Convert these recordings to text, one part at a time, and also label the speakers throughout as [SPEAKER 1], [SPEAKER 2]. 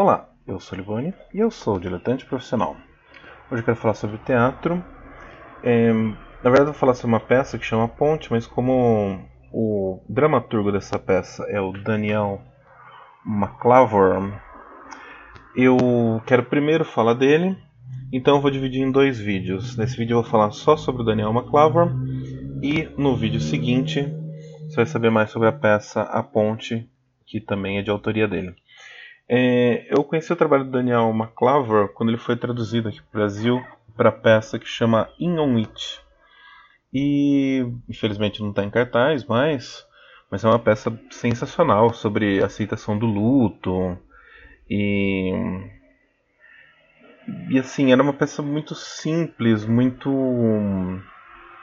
[SPEAKER 1] Olá, eu sou Livone e eu sou diletante profissional. Hoje eu quero falar sobre teatro. É, na verdade, eu vou falar sobre uma peça que chama Ponte, mas como o dramaturgo dessa peça é o Daniel McClavor, eu quero primeiro falar dele, então eu vou dividir em dois vídeos. Nesse vídeo eu vou falar só sobre o Daniel McClavor e no vídeo seguinte você vai saber mais sobre a peça A Ponte, que também é de autoria dele. É, eu conheci o trabalho do Daniel McClover quando ele foi traduzido aqui para o Brasil para a peça que chama In On It. E infelizmente não está em cartaz, mas, mas é uma peça sensacional sobre aceitação do luto. E, e assim, era uma peça muito simples, muito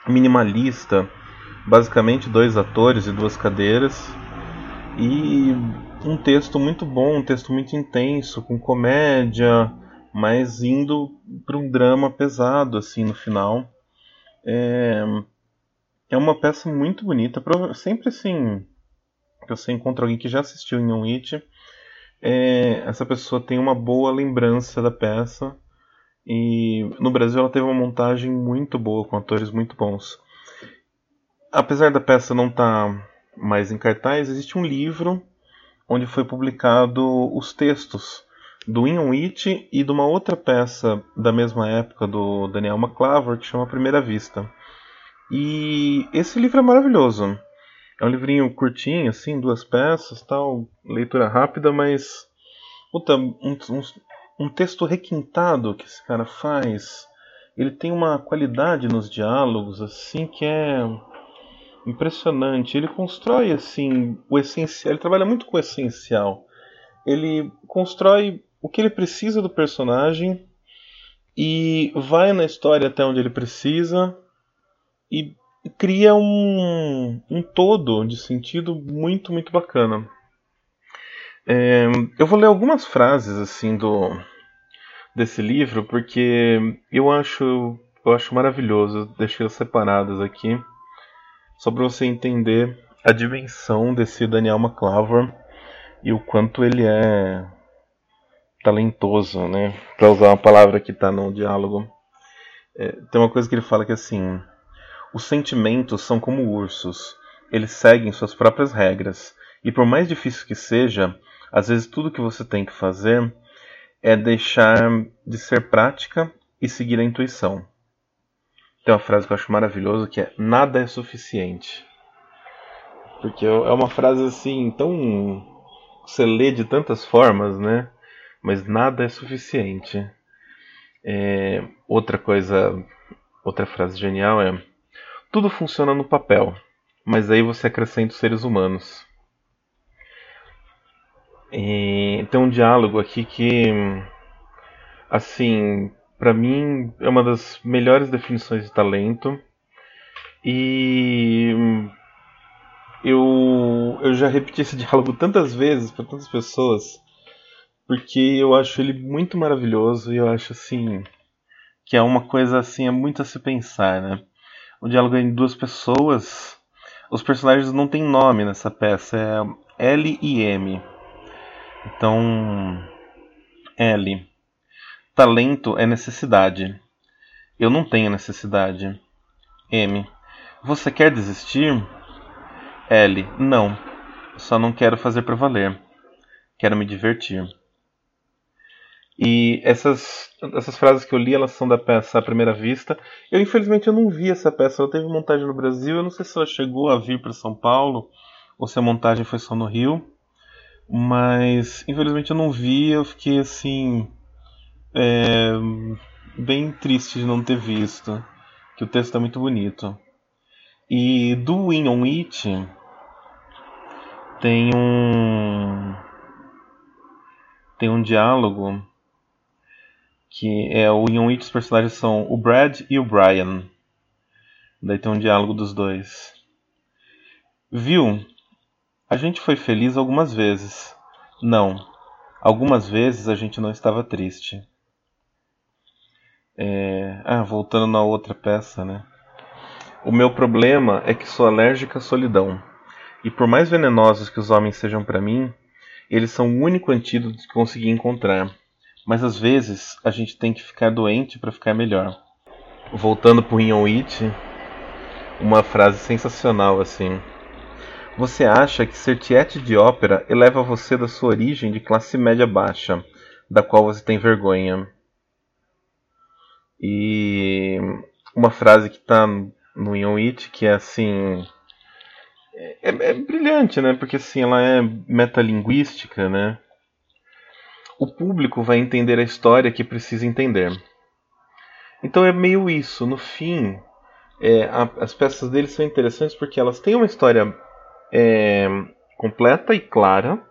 [SPEAKER 1] minimalista. Basicamente dois atores e duas cadeiras. E um texto muito bom, um texto muito intenso, com comédia, mas indo para um drama pesado assim no final. É, é uma peça muito bonita. Sempre assim que você encontra alguém que já assistiu em It, é, essa pessoa tem uma boa lembrança da peça. E no Brasil ela teve uma montagem muito boa, com atores muito bons. Apesar da peça não estar tá mais em cartaz, existe um livro onde foi publicado os textos do In It e de uma outra peça da mesma época do Daniel McClaver que chama Primeira Vista. E esse livro é maravilhoso. É um livrinho curtinho, assim, duas peças, tal, leitura rápida, mas puta, um, um, um texto requintado que esse cara faz. Ele tem uma qualidade nos diálogos, assim, que é impressionante. Ele constrói assim o essencial, ele trabalha muito com o essencial. Ele constrói o que ele precisa do personagem e vai na história até onde ele precisa e cria um, um todo de sentido muito, muito bacana. É, eu vou ler algumas frases assim do desse livro porque eu acho eu acho maravilhoso, deixei separadas aqui só para você entender a dimensão desse Daniel McClover e o quanto ele é talentoso, né? Para usar uma palavra que está no diálogo. É, tem uma coisa que ele fala que assim: os sentimentos são como ursos, eles seguem suas próprias regras, e por mais difícil que seja, às vezes tudo que você tem que fazer é deixar de ser prática e seguir a intuição. Tem uma frase que eu acho maravilhosa que é nada é suficiente. Porque é uma frase assim tão você lê de tantas formas, né? Mas nada é suficiente. É, outra coisa, outra frase genial é tudo funciona no papel, mas aí você acrescenta os seres humanos. E tem um diálogo aqui que, assim, para mim é uma das melhores definições de talento. E eu, eu já repeti esse diálogo tantas vezes para tantas pessoas, porque eu acho ele muito maravilhoso e eu acho assim que é uma coisa assim é muito a se pensar, né? O diálogo é em duas pessoas. Os personagens não têm nome nessa peça, é L e M. Então, L Talento é necessidade. Eu não tenho necessidade. M. Você quer desistir? L. Não. Só não quero fazer para valer. Quero me divertir. E essas, essas frases que eu li, elas são da peça à primeira vista. Eu, infelizmente, eu não vi essa peça. Ela teve montagem no Brasil. Eu não sei se ela chegou a vir para São Paulo ou se a montagem foi só no Rio. Mas, infelizmente, eu não vi. Eu fiquei assim é, bem triste de não ter visto. Que o texto é muito bonito. E do Win on It tem um tem um diálogo que é o Win on It os personagens são o Brad e o Brian. Daí tem um diálogo dos dois. Viu? A gente foi feliz algumas vezes. Não. Algumas vezes a gente não estava triste. É... Ah, voltando na outra peça, né? O meu problema é que sou alérgica à solidão. E por mais venenosos que os homens sejam para mim, eles são o único antídoto que consegui encontrar. Mas às vezes a gente tem que ficar doente para ficar melhor. Voltando pro Ian Witch, uma frase sensacional assim. Você acha que ser tiete de ópera eleva você da sua origem de classe média baixa, da qual você tem vergonha? E uma frase que está no Ian Witch que é assim é, é, brilhante, né? Porque assim, ela é metalinguística, né? O público vai entender a história que precisa entender. Então é meio isso. No fim, é, a, as peças dele são interessantes porque elas têm uma história é, completa e clara.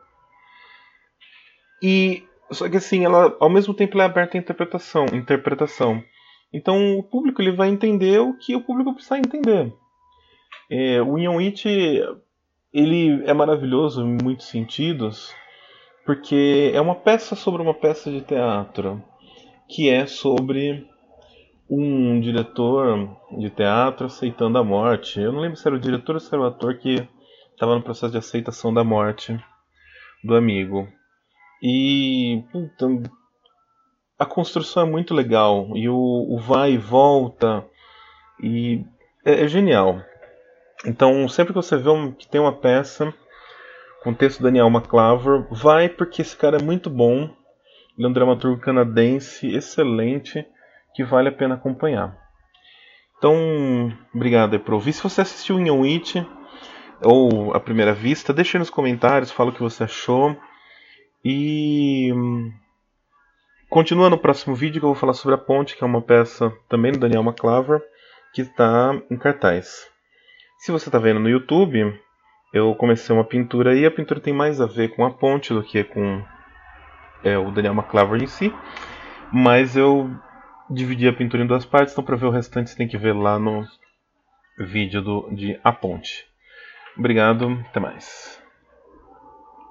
[SPEAKER 1] E só que assim, ela ao mesmo tempo é aberta à interpretação, interpretação. Então o público ele vai entender o que o público precisa entender. É, o Ian Witch ele é maravilhoso em muitos sentidos, porque é uma peça sobre uma peça de teatro, que é sobre um diretor de teatro aceitando a morte. Eu não lembro se era o diretor ou se era o ator que estava no processo de aceitação da morte do amigo. E puta, a construção é muito legal e o, o vai e volta e é, é genial. Então, sempre que você vê um, que tem uma peça com texto Daniel McClaver, vai porque esse cara é muito bom. Ele é um dramaturgo canadense excelente que vale a pena acompanhar. Então, obrigado por ouvir. Se você assistiu em Witch ou a primeira vista, deixe nos comentários, fala o que você achou. E continua no próximo vídeo que eu vou falar sobre a Ponte, que é uma peça também do Daniel McClaver, que está em cartaz. Se você está vendo no YouTube, eu comecei uma pintura aí. A pintura tem mais a ver com a ponte do que com é, o Daniel McClaver em si. Mas eu dividi a pintura em duas partes, então para ver o restante você tem que ver lá no vídeo do, de A Ponte. Obrigado, até mais.